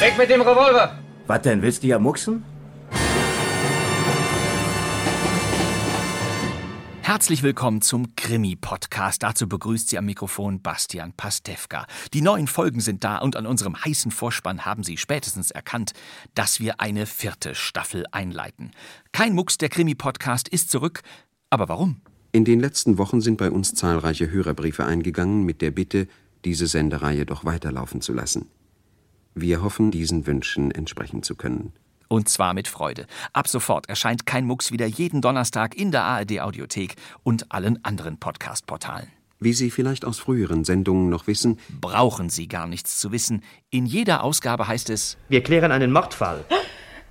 Weg mit dem Revolver! Was denn, willst du ja mucksen? Herzlich willkommen zum Krimi-Podcast. Dazu begrüßt Sie am Mikrofon Bastian Pastewka. Die neuen Folgen sind da und an unserem heißen Vorspann haben Sie spätestens erkannt, dass wir eine vierte Staffel einleiten. Kein Mucks, der Krimi-Podcast ist zurück. Aber warum? In den letzten Wochen sind bei uns zahlreiche Hörerbriefe eingegangen mit der Bitte, diese Sendereihe doch weiterlaufen zu lassen. Wir hoffen, diesen Wünschen entsprechen zu können. Und zwar mit Freude. Ab sofort erscheint Kein Mucks wieder jeden Donnerstag in der ARD-Audiothek und allen anderen Podcast-Portalen. Wie Sie vielleicht aus früheren Sendungen noch wissen, Brauchen Sie gar nichts zu wissen. In jeder Ausgabe heißt es Wir klären einen Mordfall.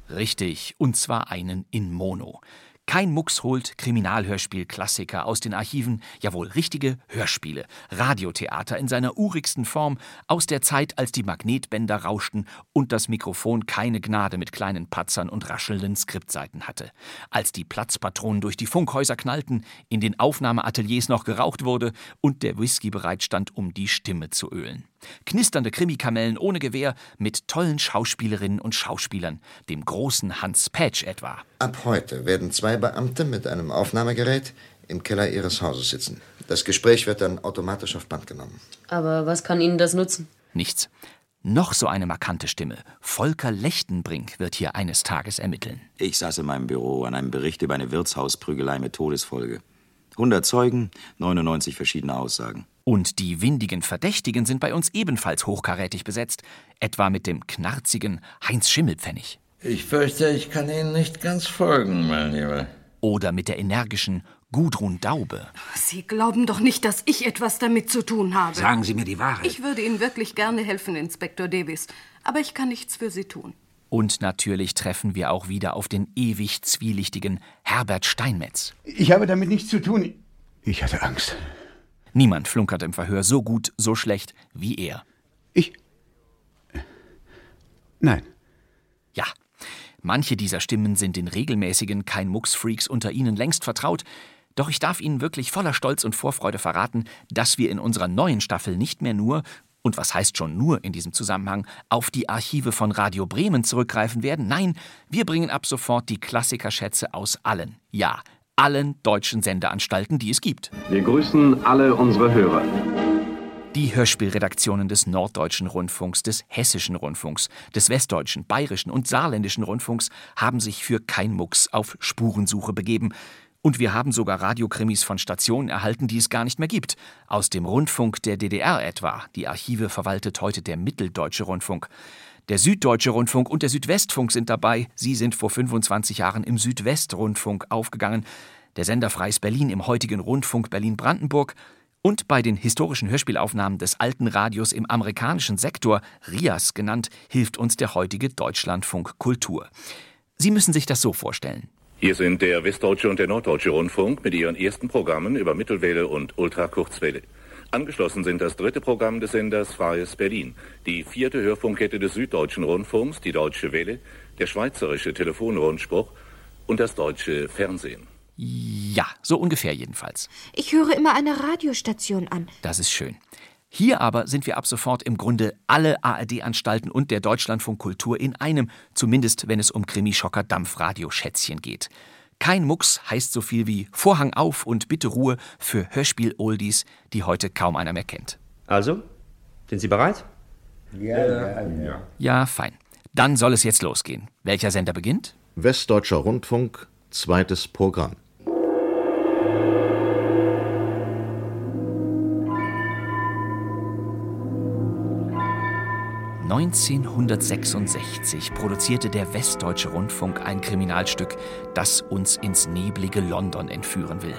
Richtig, und zwar einen in Mono. Kein Mucks holt Kriminalhörspiel-Klassiker aus den Archiven, jawohl, richtige Hörspiele, Radiotheater in seiner urigsten Form, aus der Zeit, als die Magnetbänder rauschten und das Mikrofon keine Gnade mit kleinen Patzern und raschelnden Skriptseiten hatte. Als die Platzpatronen durch die Funkhäuser knallten, in den Aufnahmeateliers noch geraucht wurde und der Whisky bereitstand, um die Stimme zu ölen. Knisternde Krimikamellen ohne Gewehr mit tollen Schauspielerinnen und Schauspielern, dem großen Hans Patch etwa. Ab heute werden zwei Beamte mit einem Aufnahmegerät im Keller ihres Hauses sitzen. Das Gespräch wird dann automatisch auf Band genommen. Aber was kann Ihnen das nutzen? Nichts. Noch so eine markante Stimme. Volker Lechtenbrink wird hier eines Tages ermitteln. Ich saß in meinem Büro an einem Bericht über eine Wirtshausprügelei mit Todesfolge. 100 Zeugen, 99 verschiedene Aussagen. Und die windigen Verdächtigen sind bei uns ebenfalls hochkarätig besetzt, etwa mit dem knarzigen Heinz Schimmelpfennig. Ich fürchte, ich kann Ihnen nicht ganz folgen, mein Lieber. Oder mit der energischen Gudrun Daube. Sie glauben doch nicht, dass ich etwas damit zu tun habe. Sagen Sie mir die Wahrheit. Ich würde Ihnen wirklich gerne helfen, Inspektor Davis. Aber ich kann nichts für Sie tun. Und natürlich treffen wir auch wieder auf den ewig zwielichtigen Herbert Steinmetz. Ich habe damit nichts zu tun. Ich hatte Angst. Niemand flunkert im Verhör so gut, so schlecht wie er. Ich. Nein. Manche dieser Stimmen sind den regelmäßigen Kein-Mucks-Freaks unter Ihnen längst vertraut. Doch ich darf Ihnen wirklich voller Stolz und Vorfreude verraten, dass wir in unserer neuen Staffel nicht mehr nur, und was heißt schon nur in diesem Zusammenhang, auf die Archive von Radio Bremen zurückgreifen werden. Nein, wir bringen ab sofort die Klassikerschätze aus allen, ja, allen deutschen Sendeanstalten, die es gibt. Wir grüßen alle unsere Hörer. Die Hörspielredaktionen des Norddeutschen Rundfunks, des Hessischen Rundfunks, des Westdeutschen, Bayerischen und Saarländischen Rundfunks haben sich für kein Mucks auf Spurensuche begeben. Und wir haben sogar Radiokrimis von Stationen erhalten, die es gar nicht mehr gibt. Aus dem Rundfunk der DDR etwa. Die Archive verwaltet heute der Mitteldeutsche Rundfunk. Der Süddeutsche Rundfunk und der Südwestfunk sind dabei. Sie sind vor 25 Jahren im Südwestrundfunk aufgegangen. Der Sender Freies Berlin im heutigen Rundfunk Berlin-Brandenburg. Und bei den historischen Hörspielaufnahmen des alten Radios im amerikanischen Sektor, RIAS genannt, hilft uns der heutige Deutschlandfunk Kultur. Sie müssen sich das so vorstellen. Hier sind der Westdeutsche und der Norddeutsche Rundfunk mit ihren ersten Programmen über Mittelwelle und Ultrakurzwelle. Angeschlossen sind das dritte Programm des Senders Freies Berlin, die vierte Hörfunkkette des Süddeutschen Rundfunks, die Deutsche Welle, der Schweizerische Telefonrundspruch und das Deutsche Fernsehen. Ja, so ungefähr jedenfalls. Ich höre immer eine Radiostation an. Das ist schön. Hier aber sind wir ab sofort im Grunde alle ARD-Anstalten und der Deutschlandfunk Kultur in einem, zumindest wenn es um Krimischocker Dampfradioschätzchen geht. Kein Mucks heißt so viel wie Vorhang auf und bitte Ruhe für Hörspiel-Oldies, die heute kaum einer mehr kennt. Also, sind Sie bereit? Ja, ja, ja. Ja, fein. Dann soll es jetzt losgehen. Welcher Sender beginnt? Westdeutscher Rundfunk, zweites Programm. 1966 produzierte der Westdeutsche Rundfunk ein Kriminalstück, das uns ins neblige London entführen will.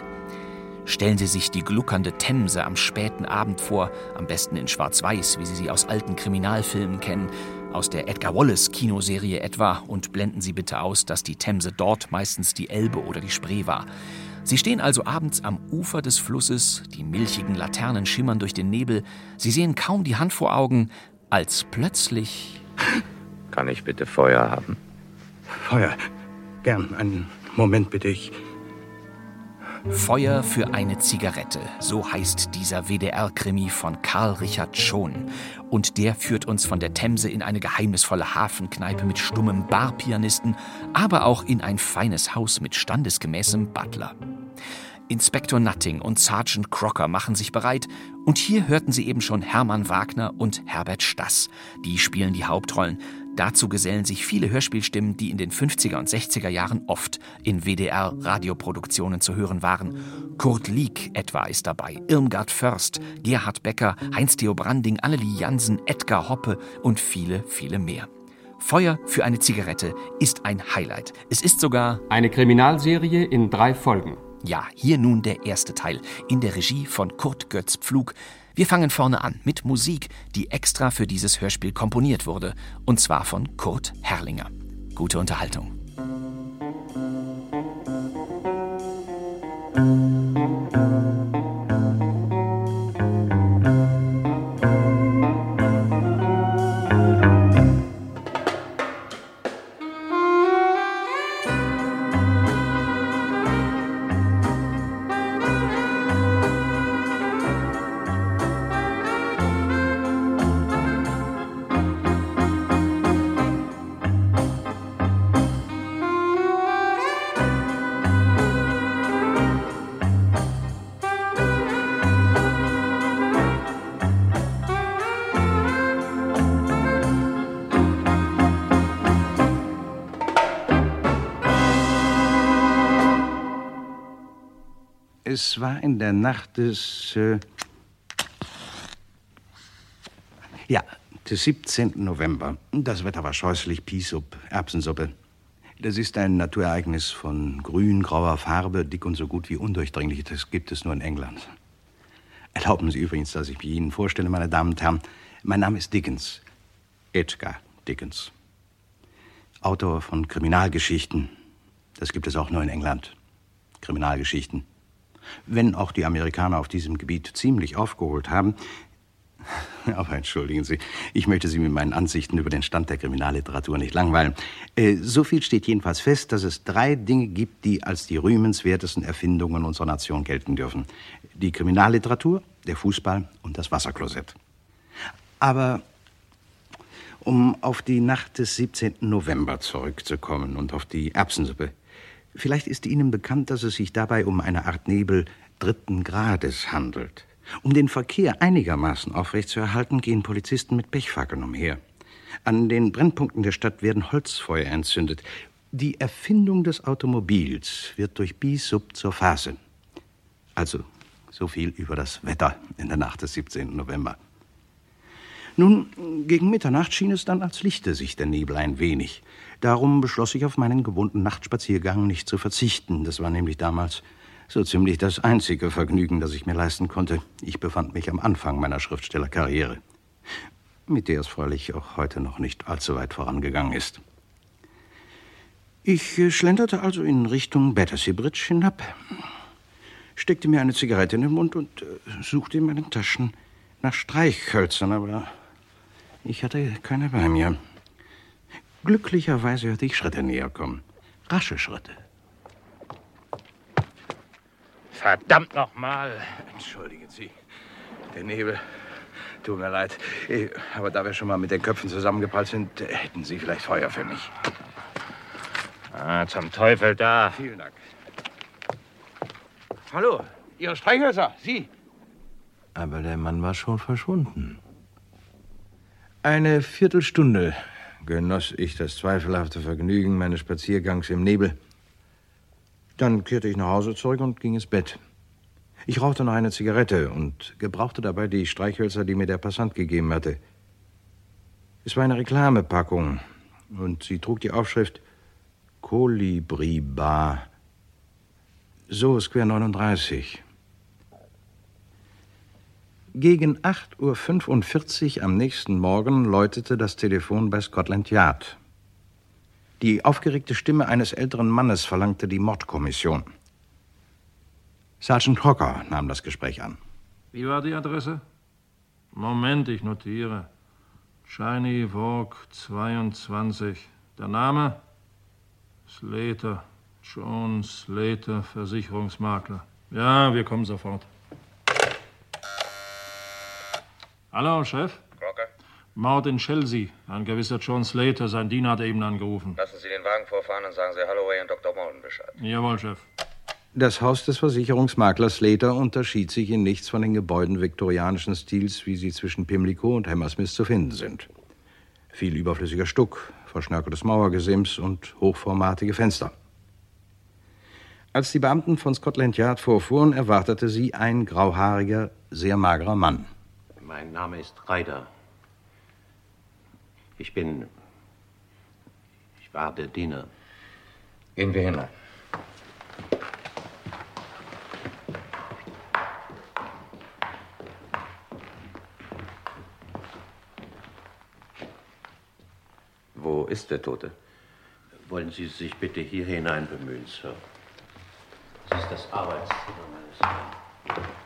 Stellen Sie sich die gluckernde Themse am späten Abend vor, am besten in Schwarz-Weiß, wie Sie sie aus alten Kriminalfilmen kennen. aus der Edgar Wallace Kinoserie etwa und blenden Sie bitte aus, dass die Themse dort meistens die Elbe oder die Spree war. Sie stehen also abends am Ufer des Flusses, die milchigen Laternen schimmern durch den Nebel, Sie sehen kaum die Hand vor Augen, als plötzlich. Kann ich bitte Feuer haben? Feuer. Gern. Einen Moment bitte. Ich. Feuer für eine Zigarette, so heißt dieser WDR-Krimi von Karl Richard Schon. Und der führt uns von der Themse in eine geheimnisvolle Hafenkneipe mit stummem Barpianisten, aber auch in ein feines Haus mit standesgemäßem Butler. Inspektor Nutting und Sergeant Crocker machen sich bereit und hier hörten Sie eben schon Hermann Wagner und Herbert Stass. Die spielen die Hauptrollen. Dazu gesellen sich viele Hörspielstimmen, die in den 50er und 60er Jahren oft in WDR-Radioproduktionen zu hören waren. Kurt Lieck etwa ist dabei, Irmgard Först, Gerhard Becker, Heinz-Theo Branding, Annelie Jansen, Edgar Hoppe und viele, viele mehr. Feuer für eine Zigarette ist ein Highlight. Es ist sogar eine Kriminalserie in drei Folgen. Ja, hier nun der erste Teil in der Regie von Kurt Götz Pflug. Wir fangen vorne an mit Musik, die extra für dieses Hörspiel komponiert wurde, und zwar von Kurt Herrlinger. Gute Unterhaltung. Es war in der Nacht des. Äh ja, des 17. November. Das Wetter war scheußlich, Piessup, Erbsensuppe. Das ist ein Naturereignis von grün-grauer Farbe, dick und so gut wie undurchdringlich. Das gibt es nur in England. Erlauben Sie übrigens, dass ich mich Ihnen vorstelle, meine Damen und Herren. Mein Name ist Dickens. Edgar Dickens. Autor von Kriminalgeschichten. Das gibt es auch nur in England. Kriminalgeschichten. Wenn auch die Amerikaner auf diesem Gebiet ziemlich aufgeholt haben. Aber entschuldigen Sie, ich möchte Sie mit meinen Ansichten über den Stand der Kriminalliteratur nicht langweilen. Äh, so viel steht jedenfalls fest, dass es drei Dinge gibt, die als die rühmenswertesten Erfindungen unserer Nation gelten dürfen. Die Kriminalliteratur, der Fußball und das Wasserklosett. Aber um auf die Nacht des 17. November zurückzukommen und auf die Erbsensuppe. Vielleicht ist Ihnen bekannt, dass es sich dabei um eine Art Nebel dritten Grades handelt. Um den Verkehr einigermaßen aufrechtzuerhalten, gehen Polizisten mit Pechfackeln umher. An den Brennpunkten der Stadt werden Holzfeuer entzündet. Die Erfindung des Automobils wird durch Bisub zur Phase. Also, so viel über das Wetter in der Nacht des 17. November. Nun, gegen Mitternacht schien es dann, als lichte sich der Nebel ein wenig. Darum beschloss ich, auf meinen gewohnten Nachtspaziergang nicht zu verzichten. Das war nämlich damals so ziemlich das einzige Vergnügen, das ich mir leisten konnte. Ich befand mich am Anfang meiner Schriftstellerkarriere, mit der es freilich auch heute noch nicht allzu weit vorangegangen ist. Ich äh, schlenderte also in Richtung Battersea Bridge hinab, steckte mir eine Zigarette in den Mund und äh, suchte in meinen Taschen nach Streichhölzern, aber ich hatte keine bei mir. Glücklicherweise hörte ich Schritte näher kommen. Rasche Schritte. Verdammt nochmal. Entschuldigen Sie. Der Nebel. Tut mir leid. Eh, aber da wir schon mal mit den Köpfen zusammengeprallt sind, hätten Sie vielleicht Feuer für mich. Ah, zum Teufel da. Vielen Dank. Hallo, Ihre Streichhölzer, Sie. Aber der Mann war schon verschwunden. Eine Viertelstunde genoss ich das zweifelhafte Vergnügen meines Spaziergangs im Nebel. Dann kehrte ich nach Hause zurück und ging ins Bett. Ich rauchte noch eine Zigarette und gebrauchte dabei die Streichhölzer, die mir der Passant gegeben hatte. Es war eine Reklamepackung und sie trug die Aufschrift Kolibri Bar. So Square 39. Gegen 8.45 Uhr am nächsten Morgen läutete das Telefon bei Scotland Yard. Die aufgeregte Stimme eines älteren Mannes verlangte die Mordkommission. Sergeant Hocker nahm das Gespräch an. Wie war die Adresse? Moment, ich notiere. Shiny Walk 22. Der Name? Slater. John Slater, Versicherungsmakler. Ja, wir kommen sofort. Hallo, Chef? Crocker, Mord in Chelsea. Ein gewisser John Slater, sein Diener hat eben angerufen. lassen Sie den Wagen vorfahren und sagen Sie Holloway und Dr. Morton Bescheid. Jawohl, Chef. Das Haus des Versicherungsmaklers Slater unterschied sich in nichts von den Gebäuden viktorianischen Stils, wie sie zwischen Pimlico und Hammersmith zu finden sind. Viel überflüssiger Stuck, verschnörkeltes Mauergesims und hochformatige Fenster. Als die Beamten von Scotland Yard vorfuhren, erwartete sie ein grauhaariger, sehr magerer Mann. Mein Name ist Reider. Ich bin. Ich war der Diener. Gehen wir hinein. Wo ist der Tote? Wollen Sie sich bitte hier hinein bemühen, Sir? Das ist das Arbeitszimmer meines Herrn.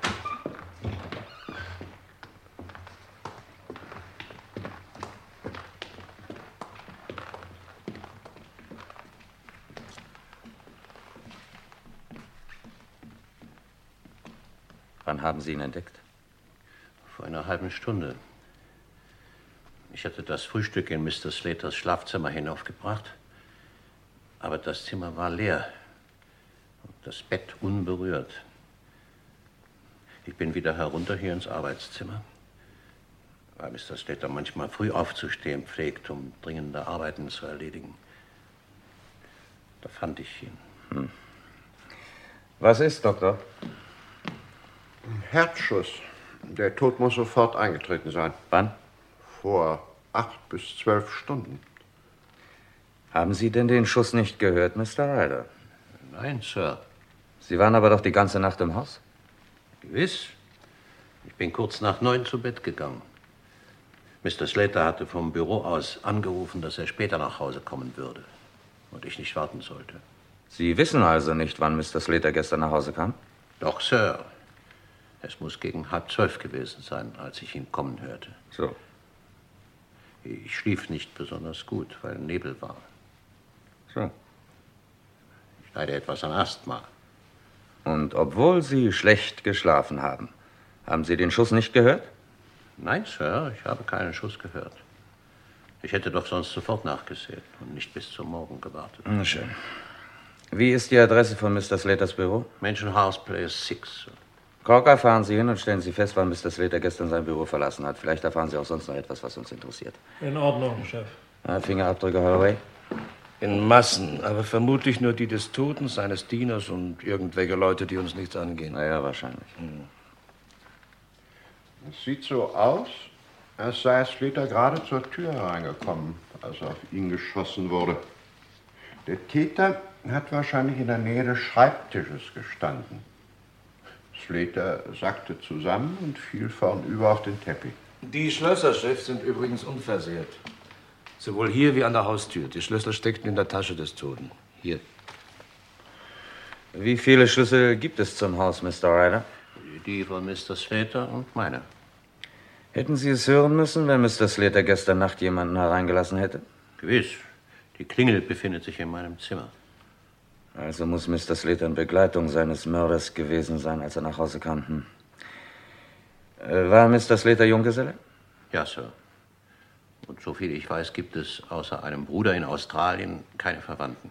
Haben Sie ihn entdeckt? Vor einer halben Stunde. Ich hatte das Frühstück in Mr. Slaters Schlafzimmer hinaufgebracht, aber das Zimmer war leer und das Bett unberührt. Ich bin wieder herunter hier ins Arbeitszimmer, weil Mr. Slater manchmal früh aufzustehen pflegt, um dringende Arbeiten zu erledigen. Da fand ich ihn. Hm. Was ist, Doktor? Herzschuss. Der Tod muss sofort eingetreten sein. Wann? Vor acht bis zwölf Stunden. Haben Sie denn den Schuss nicht gehört, Mr. Ryder? Nein, Sir. Sie waren aber doch die ganze Nacht im Haus? Gewiss. Ich bin kurz nach neun zu Bett gegangen. Mr. Slater hatte vom Büro aus angerufen, dass er später nach Hause kommen würde und ich nicht warten sollte. Sie wissen also nicht, wann Mr. Slater gestern nach Hause kam? Doch, Sir. Es muss gegen halb zwölf gewesen sein, als ich ihn kommen hörte. So. Ich schlief nicht besonders gut, weil Nebel war. So. Ich leide etwas an Asthma. Und obwohl Sie schlecht geschlafen haben, haben Sie den Schuss nicht gehört? Nein, Sir, ich habe keinen Schuss gehört. Ich hätte doch sonst sofort nachgesehen und nicht bis zum Morgen gewartet. Na schön. Wie ist die Adresse von Mr. Slaters Büro? Mansion House Place 6. Corker, fahren Sie hin und stellen Sie fest, wann Mr. Slater gestern sein Büro verlassen hat. Vielleicht erfahren Sie auch sonst noch etwas, was uns interessiert. In Ordnung, Chef. Fingerabdrücke, Holloway? In Massen, aber vermutlich nur die des Toten, seines Dieners und irgendwelche Leute, die uns nichts angehen. Naja, wahrscheinlich. Es sieht so aus, als sei Slater gerade zur Tür hereingekommen, als auf ihn geschossen wurde. Der Täter hat wahrscheinlich in der Nähe des Schreibtisches gestanden. Slater sackte zusammen und fiel vornüber auf den Teppich. Die Schlösser, Chef, sind übrigens unversehrt. Sowohl hier wie an der Haustür. Die Schlüssel steckten in der Tasche des Toten. Hier. Wie viele Schlüssel gibt es zum Haus, Mr. Ryder? Die von Mr. Slater und meine. Hätten Sie es hören müssen, wenn Mr. Slater gestern Nacht jemanden hereingelassen hätte? Gewiss. Die Klingel befindet sich in meinem Zimmer. Also muss Mr. Slater in Begleitung seines Mörders gewesen sein, als er nach Hause kam. Hm. Äh, War Mr. Slater Junggeselle? Ja, Sir. Und soviel ich weiß, gibt es außer einem Bruder in Australien keine Verwandten.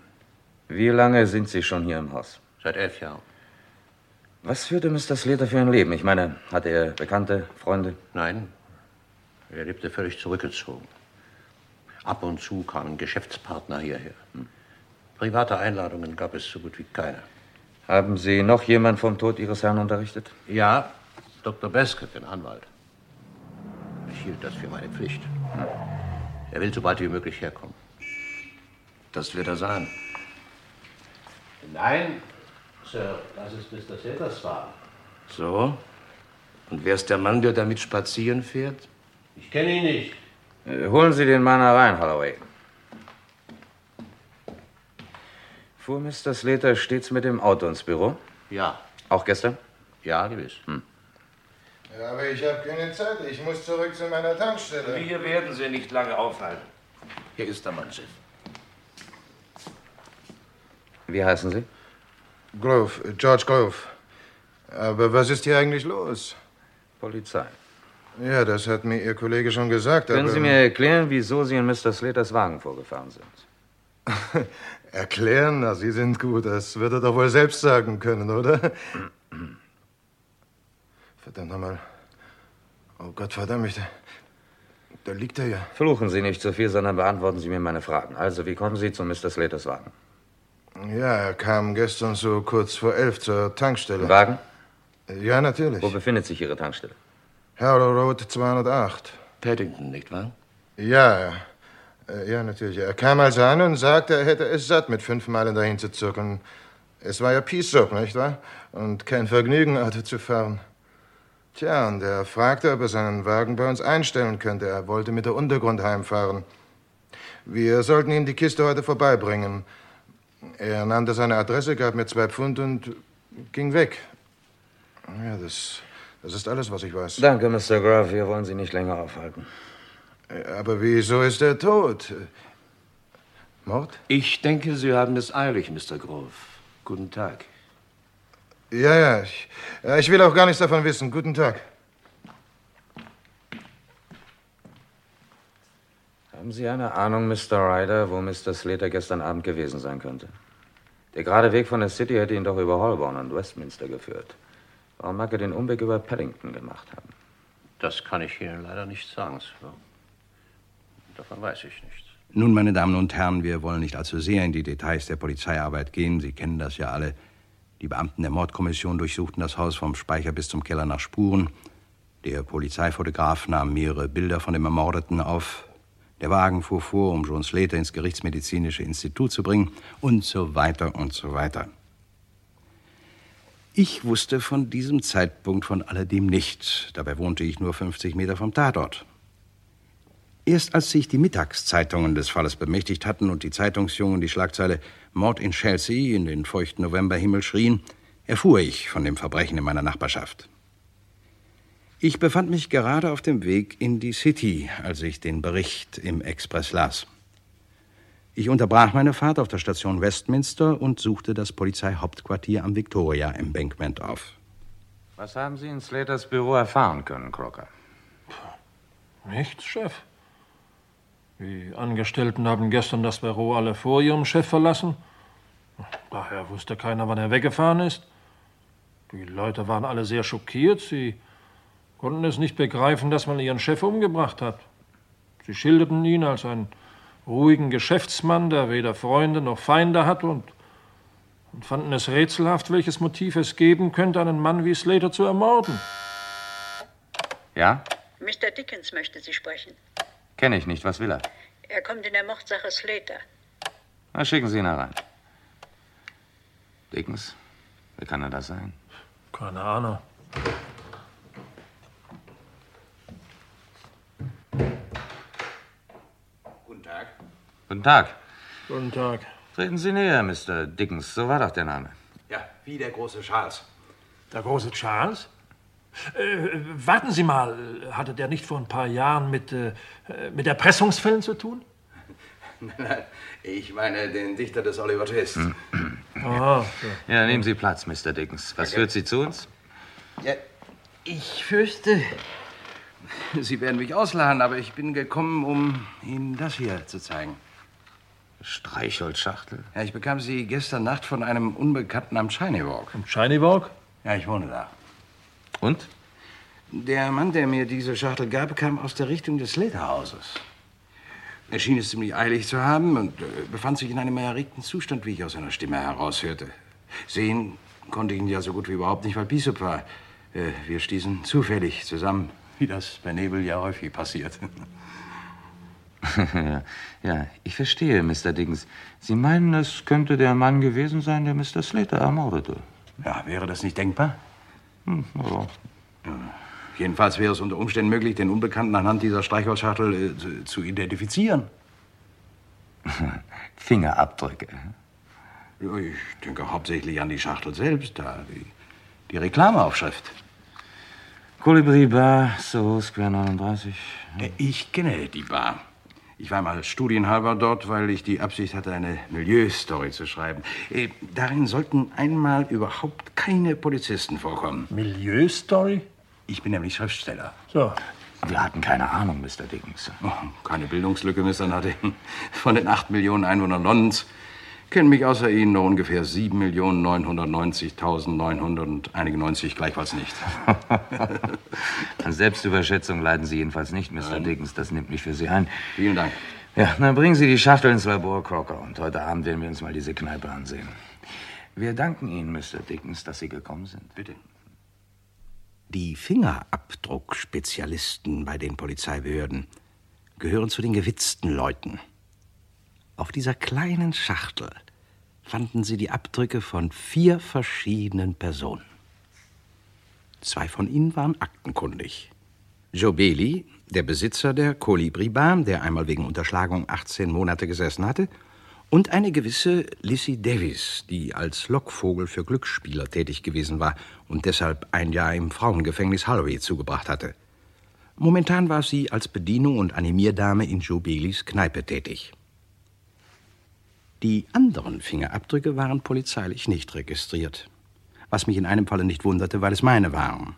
Wie lange sind Sie schon hier im Haus? Seit elf Jahren. Was führte Mr. Slater für ein Leben? Ich meine, hatte er Bekannte, Freunde? Nein, er lebte völlig zurückgezogen. Ab und zu kamen Geschäftspartner hierher. Private Einladungen gab es so gut wie keine. Haben Sie noch jemand vom Tod Ihres Herrn unterrichtet? Ja, Dr. Baskett, den Anwalt. Ich hielt das für meine Pflicht. Er will so bald wie möglich herkommen. Das wird er sein. Nein, Sir, das ist Mr. Slaters Wagen. So? Und wer ist der Mann, der damit spazieren fährt? Ich kenne ihn nicht. Äh, holen Sie den Mann herein, Holloway. Fuhr Mr. Slater stets mit dem Auto ins Büro? Ja. Auch gestern? Ja, gewiss. Hm. Ja, aber ich habe keine Zeit. Ich muss zurück zu meiner Tankstelle. Wir werden Sie nicht lange aufhalten. Hier ist der Mann, Chef. Wie heißen Sie? Grove, äh, George Grove. Aber was ist hier eigentlich los? Polizei. Ja, das hat mir Ihr Kollege schon gesagt. Können aber Sie mir erklären, wieso Sie in Mr. Slaters Wagen vorgefahren sind? Erklären? Na, Sie sind gut. Das wird er doch wohl selbst sagen können, oder? Verdammt nochmal. Oh Gott, verdammt mich. Da, da liegt er ja. Fluchen Sie nicht so viel, sondern beantworten Sie mir meine Fragen. Also, wie kommen Sie zu Mr. Slaters Wagen? Ja, er kam gestern so kurz vor elf zur Tankstelle. Wagen? Ja, natürlich. Wo befindet sich Ihre Tankstelle? Harrow Road 208. Paddington, nicht wahr? Ja, ja. Äh, Ja, natürlich. Er kam also an und sagte, er hätte es satt, mit fünf Meilen dahin zu zirkeln. Es war ja Peace Soap, nicht wahr? Und kein Vergnügen, Auto zu fahren. Tja, und er fragte, ob er seinen Wagen bei uns einstellen könnte. Er wollte mit der Untergrund heimfahren. Wir sollten ihm die Kiste heute vorbeibringen. Er nannte seine Adresse, gab mir zwei Pfund und ging weg. Ja, das, das ist alles, was ich weiß. Danke, Mr. Grove. Wir wollen Sie nicht länger aufhalten. Aber wieso ist er tot? Mord? Ich denke, Sie haben es eilig, Mr. Grove. Guten Tag. Ja, ja. Ich, ja, ich will auch gar nichts davon wissen. Guten Tag. Haben Sie eine Ahnung, Mr. Ryder, wo Mr. Slater gestern Abend gewesen sein könnte? Der gerade Weg von der City hätte ihn doch über Holborn und Westminster geführt. Warum mag er den Umweg über Paddington gemacht haben? Das kann ich Ihnen leider nicht sagen, Sir. Davon weiß ich nichts. Nun, meine Damen und Herren, wir wollen nicht allzu sehr in die Details der Polizeiarbeit gehen. Sie kennen das ja alle. Die Beamten der Mordkommission durchsuchten das Haus vom Speicher bis zum Keller nach Spuren. Der Polizeifotograf nahm mehrere Bilder von dem Ermordeten auf. Der Wagen fuhr vor, um John Slater ins Gerichtsmedizinische Institut zu bringen und so weiter und so weiter. Ich wusste von diesem Zeitpunkt von alledem nicht. Dabei wohnte ich nur 50 Meter vom Tatort. Erst als sich die Mittagszeitungen des Falles bemächtigt hatten und die Zeitungsjungen die Schlagzeile Mord in Chelsea in den feuchten Novemberhimmel schrien, erfuhr ich von dem Verbrechen in meiner Nachbarschaft. Ich befand mich gerade auf dem Weg in die City, als ich den Bericht im Express las. Ich unterbrach meine Fahrt auf der Station Westminster und suchte das Polizeihauptquartier am Victoria Embankment auf. Was haben Sie in Slaters Büro erfahren können, Crocker? Nichts, Chef. Die Angestellten haben gestern das Büro alle vor ihrem Chef verlassen. Daher wusste keiner, wann er weggefahren ist. Die Leute waren alle sehr schockiert. Sie konnten es nicht begreifen, dass man ihren Chef umgebracht hat. Sie schilderten ihn als einen ruhigen Geschäftsmann, der weder Freunde noch Feinde hat und, und fanden es rätselhaft, welches Motiv es geben könnte, einen Mann wie Slater zu ermorden. Ja? Mr. Dickens möchte Sie sprechen. Kenne ich nicht. Was will er? Er kommt in der Mordsache Slater. Na, schicken Sie ihn herein. Dickens, wer kann er das sein? Keine Ahnung. Guten Tag. Guten Tag. Guten Tag. Treten Sie näher, Mr. Dickens. So war doch der Name. Ja, wie der große Charles. Der große Charles? Äh, warten Sie mal, hatte der nicht vor ein paar Jahren mit, äh, mit Erpressungsfällen zu tun? Nein, ich meine den Dichter des Oliver Twist. Aha, Ja, nehmen Sie Platz, Mr. Dickens. Was führt Sie zu uns? Ja, ich fürchte, Sie werden mich auslachen, aber ich bin gekommen, um Ihnen das hier zu zeigen. Streichholzschachtel? Ja, ich bekam sie gestern Nacht von einem Unbekannten am Shiny Walk. Am Shiny Walk? Ja, ich wohne da. Und? Der Mann, der mir diese Schachtel gab, kam aus der Richtung des Slaterhauses. Er schien es ziemlich eilig zu haben und äh, befand sich in einem erregten Zustand, wie ich aus seiner Stimme heraushörte. Sehen konnte ich ihn ja so gut wie überhaupt nicht, weil Bisup war. Äh, wir stießen zufällig zusammen, wie das bei Nebel ja häufig passiert. ja, ich verstehe, Mr. Dickens. Sie meinen, es könnte der Mann gewesen sein, der Mr. Slater ermordete. Ja, wäre das nicht denkbar? Hm, ja. Jedenfalls wäre es unter Umständen möglich, den Unbekannten anhand dieser Streichholzschachtel äh, zu, identifizieren. Fingerabdrücke. Ja, ich denke hauptsächlich an die Schachtel selbst, da die, die Reklameaufschrift. Colibri Bar, Soho Square 39. Äh, Ich kenne die Bar. Ich war mal studienhalber dort, weil ich die Absicht hatte, eine Milieustory zu schreiben. Äh, Darin sollten einmal überhaupt keine Polizisten vorkommen. Milieustory? Ich bin nämlich Schriftsteller. So. Wir hatten keine Ahnung, Mr. Dickens. Oh, keine Bildungslücke, Mr. Nutting. Von den 8 Millionen Einwohnern Londons kennen mich außer Ihnen nur ungefähr 7.990.900 und einige 90 gleichfalls nicht. An Selbstüberschätzung leiden Sie jedenfalls nicht, Mr. Dickens. Das nimmt mich für Sie ein. Vielen Dank. Ja, dann bringen Sie die Schachtel ins Labor, Crocker. Und heute Abend werden wir uns mal diese Kneipe ansehen. Wir danken Ihnen, Mr. Dickens, dass Sie gekommen sind. Bitte. Die Fingerabdruckspezialisten bei den Polizeibehörden gehören zu den gewitzten Leuten. Auf dieser kleinen Schachtel fanden sie die Abdrücke von vier verschiedenen Personen. Zwei von ihnen waren aktenkundig. Joe Bailey, der Besitzer der Colibri Bar, der einmal wegen Unterschlagung 18 Monate gesessen hatte, und eine gewisse Lizzie Davis, die als Lockvogel für Glücksspieler tätig gewesen war und deshalb ein Jahr im Frauengefängnis Holloway zugebracht hatte. Momentan war sie als Bedienung und Animierdame in Joe Baileys Kneipe tätig. Die anderen Fingerabdrücke waren polizeilich nicht registriert, was mich in einem Falle nicht wunderte, weil es meine waren.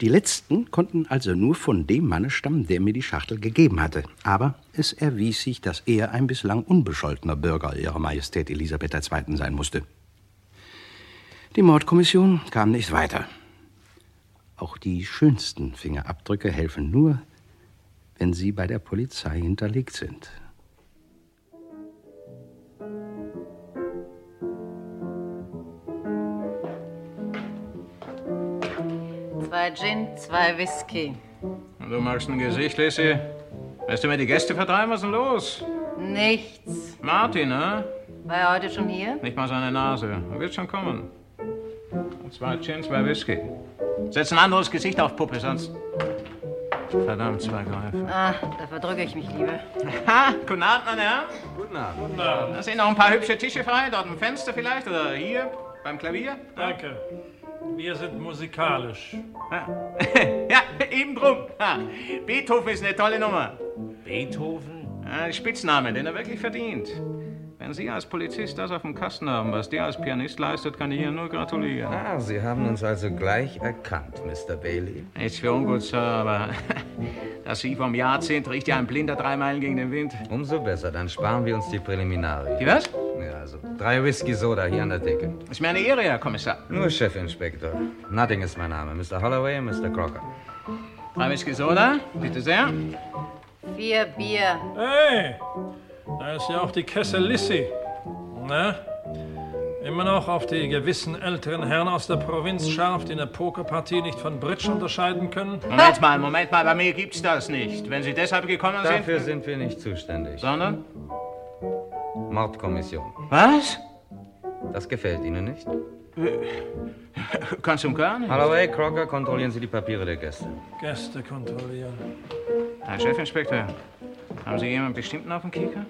Die letzten konnten also nur von dem Manne stammen, der mir die Schachtel gegeben hatte. Aber es erwies sich, dass er ein bislang unbescholtener Bürger Ihrer Majestät Elisabeth II. sein musste. Die Mordkommission kam nicht weiter. Auch die schönsten Fingerabdrücke helfen nur, wenn sie bei der Polizei hinterlegt sind. Zwei Gin, zwei Whisky. Du magst ein Gesicht, Lissy. Weißt du mir die Gäste vertreiben? Was ist denn los? Nichts. Martin, ne? War er heute schon hier? Nicht mal seine Nase. Er wird schon kommen. Zwei Gin, zwei Whisky. Setz ein anderes Gesicht auf Puppe, sonst... Verdammt, zwei Greifer. Ah, da verdrücke ich mich lieber. Ha, guten Abend, meine Herren. Guten Abend. Guten Abend. Da sind noch ein paar hübsche Tische frei, dort am Fenster vielleicht, oder hier, beim Klavier. Danke. Wir sind musikalisch. Ja, eben drum. Ha, Beethoven ist eine tolle Nummer. Beethoven? Ja, Spitzname, den er wirklich verdient. Wenn Sie als Polizist das auf dem Kasten haben, was der als Pianist leistet, kann ich Ihnen nur gratulieren. Ah, Sie haben uns also gleich erkannt, Mr. Bailey. Nichts für ungut, Sir, aber dass Sie vom Jahrzehnt riecht ja ein Blinder drei Meilen gegen den Wind. Umso besser, dann sparen wir uns die Präliminare. Die was? Also drei Whisky Soda hier an der Decke. Ist mir eine Ehre, Herr Kommissar. Nur Chefinspektor. Nutting ist mein Name. Mr. Holloway Mr. Crocker. Drei Whisky Soda, bitte sehr. Vier Bier. Hey, da ist ja auch die Kessel Lissy. Na? Immer noch auf die gewissen älteren Herren aus der Provinz scharf, die eine Pokerpartie nicht von Bridge unterscheiden können? Moment mal, Moment mal, bei mir gibt's das nicht. Wenn Sie deshalb gekommen sind... Dafür sind wir nicht zuständig. Sondern? Mordkommission. Was? Das gefällt Ihnen nicht? Ganz und gar nicht. Holloway, Crocker, kontrollieren Sie die Papiere der Gäste. Gäste kontrollieren. Herr Chefinspektor, haben Sie jemanden bestimmten auf dem Kieker?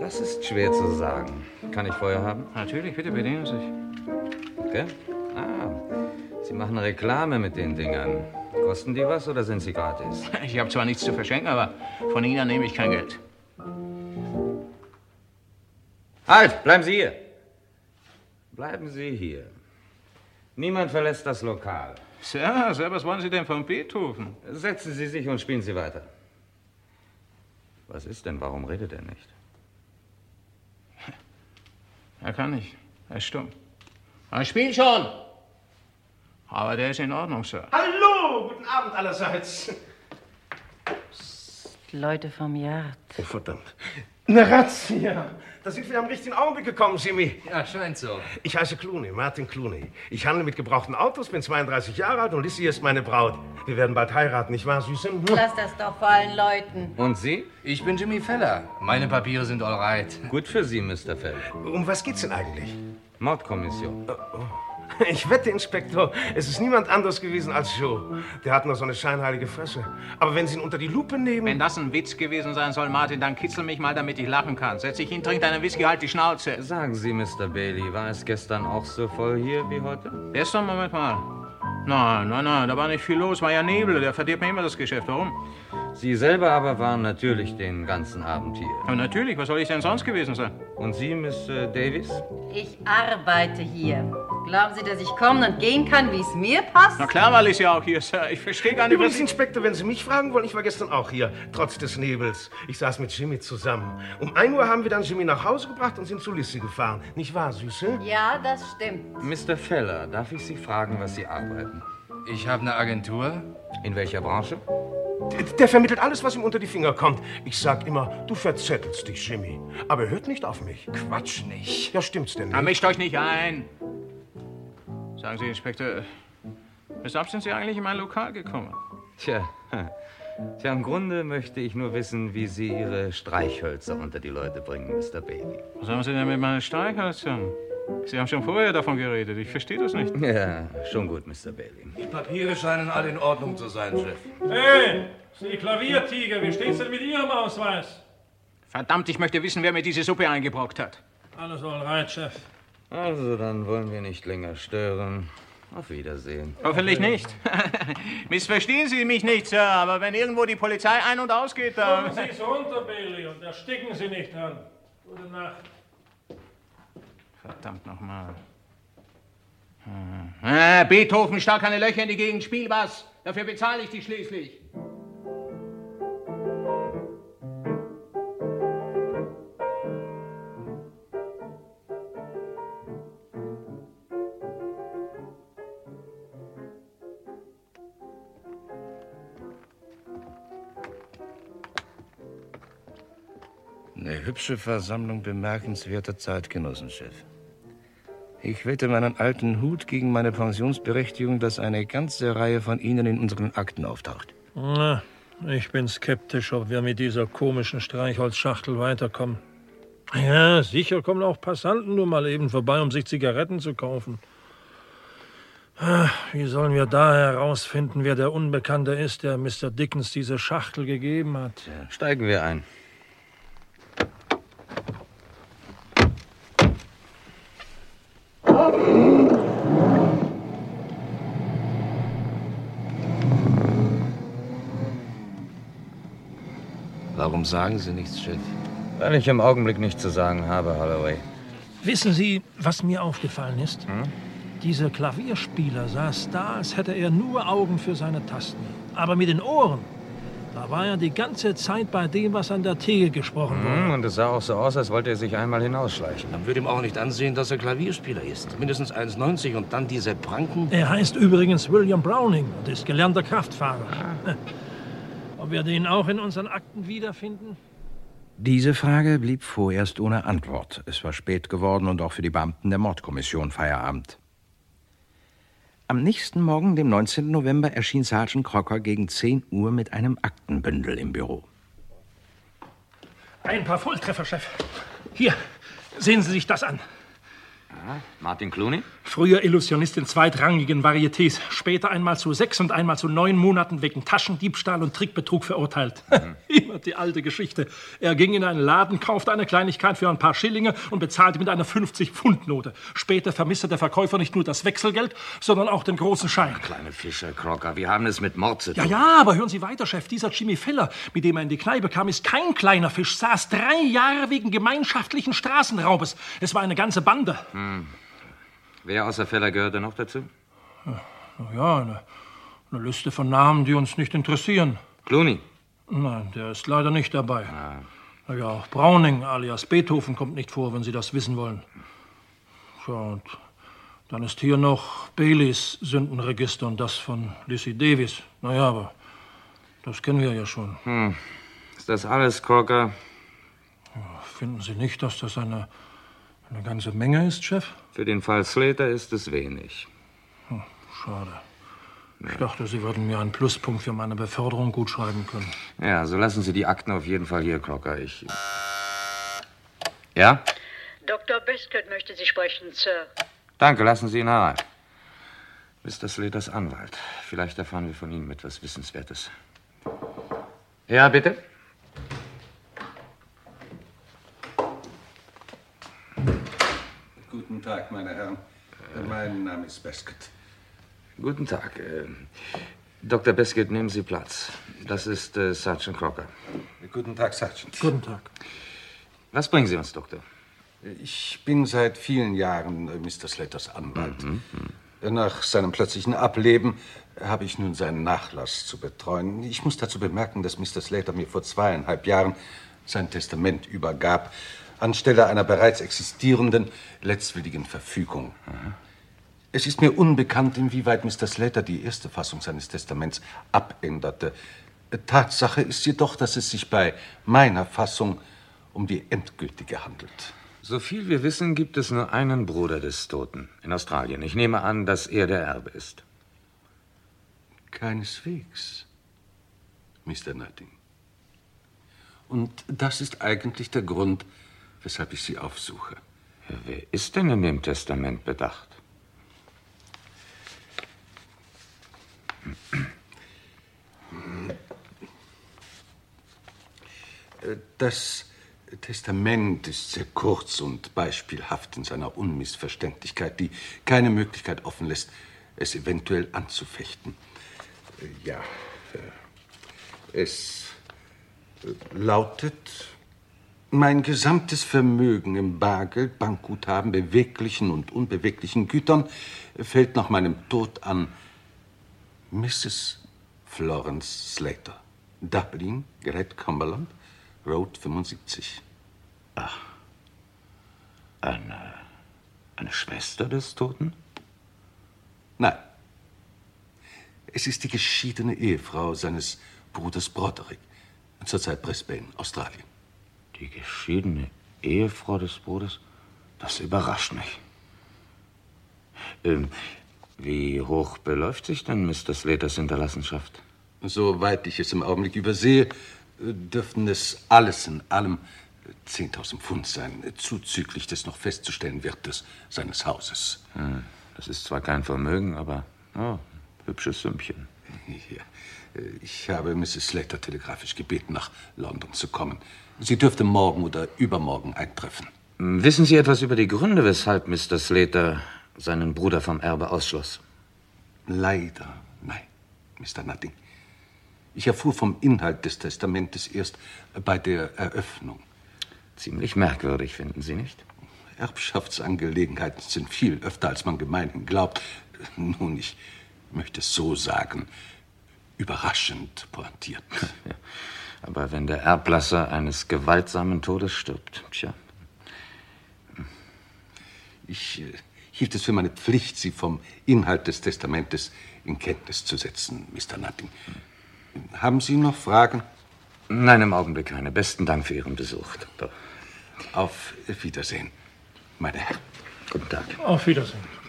Das ist schwer zu sagen. Kann ich Feuer haben? Natürlich, bitte bedienen Sie sich. Okay. Ah, Sie machen Reklame mit den Dingern. Kosten die was oder sind sie gratis? Ich habe zwar nichts zu verschenken, aber von Ihnen nehme ich kein Geld. Halt, bleiben Sie hier. Bleiben Sie hier. Niemand verlässt das Lokal. Sir, Sir, was wollen Sie denn von Beethoven? Setzen Sie sich und spielen Sie weiter. Was ist denn? Warum redet er nicht? Er kann nicht. Er ist stumm. Er spielt schon. Aber der ist in Ordnung, Sir. Hallo, guten Abend allerseits. Leute vom Yard. Oh, verdammt. Eine Razzia. Da sind wir am richtigen Augenblick gekommen, Simi. Ja, scheint so. Ich heiße Clooney, Martin Clooney. Ich handle mit gebrauchten Autos, bin 32 Jahre alt und Lissy ist meine Braut. Wir werden bald heiraten, nicht wahr, Süße? Lass das doch vor allen Leuten. Und Sie? Ich bin Jimmy Feller. Meine Papiere sind all right. Gut für Sie, Mr. Fell. Um was geht's denn eigentlich? Mordkommission. Oh, Ich wette, Inspektor, es ist niemand anderes gewesen als Joe. Der hat nur so eine scheinheilige Fresse. Aber wenn Sie ihn unter die Lupe nehmen... Wenn das ein Witz gewesen sein soll, Martin, dann kitzel mich mal, damit ich lachen kann. Setz dich hin, trink deinen Whisky, halt die Schnauze. Sagen Sie, Mr. Bailey, war es gestern auch so voll hier wie heute? Gestern, Moment mal. Nein, nein, nein, da war nicht viel los, war ja Nebel, der verdirbt mir immer das Geschäft. Warum? Sie selber aber waren natürlich den ganzen Abend hier. Aber natürlich, was soll ich denn sonst gewesen sein? Und Sie, Miss äh, Davis? Ich arbeite hier. Glauben Sie, dass ich kommen und gehen kann, wie es mir passt? Na klar, weil ich ja auch hier, Sir. Ich verstehe gar nicht, Übrigens, was... Inspektor, wenn Sie mich fragen wollen, ich war gestern auch hier, trotz des Nebels. Ich saß mit Jimmy zusammen. Um 1 Uhr haben wir dann Jimmy nach Hause gebracht und sind zu Lissy gefahren. Nicht wahr, Süße? Ja, das stimmt. Mr. Feller, darf ich Sie fragen, was Sie arbeiten? Ich habe eine Agentur. In welcher Branche? Der, der vermittelt alles, was ihm unter die Finger kommt. Ich sag immer, du verzettelst dich, Jimmy. Aber er hört nicht auf mich. Quatsch nicht. Ja, stimmt's denn nicht? Na, mischt euch nicht ein. Sagen Sie, Inspektor, weshalb sind Sie eigentlich in mein Lokal gekommen? Tja, Tja, im Grunde möchte ich nur wissen, wie Sie Ihre Streichhölzer unter die Leute bringen, Mr. Bailey. Was haben Sie denn mit meinen Streichhölzern? Sie haben schon vorher davon geredet. Ich verstehe das nicht. Ja, schon gut, Mr. Bailey. Die Papiere scheinen alle in Ordnung zu sein, Chef. Hey, Sie Klaviertiger, wie steht's denn mit Ihrem Ausweis? Verdammt, ich möchte wissen, wer mir diese Suppe eingebrockt hat. Alles all right, Chef. Also, dann wollen wir nicht länger stören. Auf Wiedersehen. Hoffentlich nicht. Missverstehen Sie mich nicht, Sir, aber wenn irgendwo die Polizei ein- und ausgeht, dann... Kommen Sie es runter, Bailey, und ersticken Sie nicht an. Gute Nacht. Verdammt nochmal. Ah, Beethoven, stach keine Löcher in die Gegend, spiel was. Dafür bezahle ich dich schließlich. Hübsche Versammlung bemerkenswerter Zeitgenossen, Chef. Ich wette meinen alten Hut gegen meine Pensionsberechtigung, dass eine ganze Reihe von Ihnen in unseren Akten auftaucht. Na, ich bin skeptisch, ob wir mit dieser komischen Streichholzschachtel weiterkommen. Ja, sicher kommen auch Passanten nur mal eben vorbei, um sich Zigaretten zu kaufen. Ah, Wie sollen wir da herausfinden, wer der Unbekannte ist, der Mr. Dickens diese Schachtel gegeben hat? Steigen wir ein. Warum sagen Sie nichts, Chef? Weil ich im Augenblick nichts zu sagen habe, Holloway. Wissen Sie, was mir aufgefallen ist? Hm? Dieser Klavierspieler saß da, als hätte er nur Augen für seine Tasten. Aber mit den Ohren, da war er die ganze Zeit bei dem, was an der Theke gesprochen wurde. Hm, und es sah auch so aus, als wollte er sich einmal hinausschleichen. Man würde ihm auch nicht ansehen, dass er Klavierspieler ist. Mindestens 1,90 und dann diese Pranken. Er heißt übrigens William Browning und ist gelernter Kraftfahrer. Ob wir den auch in unseren Akten wiederfinden? Diese Frage blieb vorerst ohne Antwort. Es war spät geworden und auch für die Beamten der Mordkommission Feierabend. Am nächsten Morgen, dem 19. November, erschien Sergeant Crocker gegen 10 Uhr mit einem Aktenbündel im Büro. Ein paar Volltreffer, Chef. Hier, sehen Sie sich das an. Martin Clooney? Früher Illusionist in zweitrangigen Varietés, später einmal zu sechs und einmal zu neun Monaten wegen Taschendiebstahl und Trickbetrug verurteilt. Immer die alte Geschichte. Er ging in einen Laden, kaufte eine Kleinigkeit für ein paar Schillinge und bezahlte mit einer 50-Pfund-Note. Später vermisste der Verkäufer nicht nur das Wechselgeld, sondern auch den großen Schein. Kleine Fischer, Crocker, wir haben es mit Mord zu tun. Ja, ja, aber hören Sie weiter, Chef. Dieser Jimmy Feller, mit dem er in die Kneipe kam, ist kein kleiner Fisch, saß drei Jahre wegen gemeinschaftlichen Straßenraubes. Es war eine ganze Bande. Hm. Wer außer Feller gehörte noch dazu? Na Ja, eine, eine Liste von Namen, die uns nicht interessieren. Clooney? Nein, der ist leider nicht dabei. Na ja, auch Browning alias Beethoven kommt nicht vor, wenn Sie das wissen wollen. Ja, und dann ist hier noch Baileys Sündenregister und das von Lizzie Davis. Naja, aber das kennen wir ja schon. Hm. Ist das alles, Crocker? Finden Sie nicht, dass das eine, eine ganze Menge ist, Chef? Für den Fall Slater ist es wenig. Hm, schade. Ich dachte, Sie würden mir einen Pluspunkt für meine Beförderung gut schreiben können. Ja, so lassen Sie die Akten auf jeden Fall hier, Crocker. Ich. Ja? Dr. Bescott möchte Sie sprechen, Sir. Danke, lassen Sie ihn herein. Mr. Slaters Anwalt. Vielleicht erfahren wir von ihm etwas Wissenswertes. Ja, bitte? Guten Tag, meine Herren. Mein Name ist Beskett. Guten Tag. Äh, Dr. Beskett, nehmen Sie Platz. Das ist äh, Sergeant Crocker. Guten Tag, Sergeant. Guten Tag. Was bringen Sie uns, Doktor? Ich bin seit vielen Jahren äh, Mr. Slaters Anwalt. Nach seinem plötzlichen Ableben habe ich nun seinen Nachlass zu betreuen. Ich muss dazu bemerken, dass Mr. Slater mir vor zweieinhalb Jahren sein Testament übergab, anstelle einer bereits existierenden letztwilligen Verfügung. Es ist mir unbekannt, inwieweit Mr. Slater die erste Fassung seines Testaments abänderte. Tatsache ist jedoch, dass es sich bei meiner Fassung um die endgültige handelt. So viel wir wissen, gibt es nur einen Bruder des Toten in Australien. Ich nehme an, dass er der Erbe ist. Keineswegs, Mr. Nutting. Und das ist eigentlich der Grund, weshalb ich Sie aufsuche. Wer ist denn in dem Testament bedacht? Das Testament ist sehr kurz und beispielhaft in seiner Unmissverständlichkeit, die keine Möglichkeit offen lässt, es eventuell anzufechten. Ja, es lautet, mein gesamtes Vermögen im Bargeld, Bankguthaben, beweglichen und unbeweglichen Gütern fällt nach meinem Tod an Mrs. Florence Slater, Dublin, Great Cumberland, Road 75. Ach, eine, eine Schwester des Toten? Nein. Es ist die geschiedene Ehefrau seines Bruders Broderick, zurzeit Brisbane, Australien. Die geschiedene Ehefrau des Bruders? Das überrascht mich. Ähm, wie hoch beläuft sich denn Mr. Slaters Hinterlassenschaft? Soweit ich es im Augenblick übersehe, dürften es alles in allem 10.000 Pfund sein, zuzüglich des noch festzustellen Wertes seines Hauses. Hm, das ist zwar kein Vermögen, aber oh, hübsches Sümmchen. Ja. Ich habe Mrs. Slater telegrafisch gebeten, nach London zu kommen. Sie dürfte morgen oder übermorgen eintreffen. Wissen Sie etwas über die Gründe, weshalb Mr. Slater seinen Bruder vom Erbe ausschloss? Leider nein, Mr. Nutting. Ich erfuhr vom Inhalt des Testamentes erst bei der Eröffnung. Ziemlich merkwürdig, finden Sie nicht? Erbschaftsangelegenheiten sind viel öfter, als man gemeinhin glaubt. Nun, ich möchte es so sagen, überraschend pointiert. Aber wenn der Erblasser eines gewaltsamen Todes stirbt, tja. Ich äh, hielt es für meine Pflicht, Sie vom Inhalt des Testamentes in Kenntnis zu setzen, Mr. Nutting. Haben Sie noch Fragen? Nein, im Augenblick keine. Besten Dank für Ihren Besuch, Doktor. Auf Wiedersehen, meine Herren. Guten Tag. Auf Wiedersehen.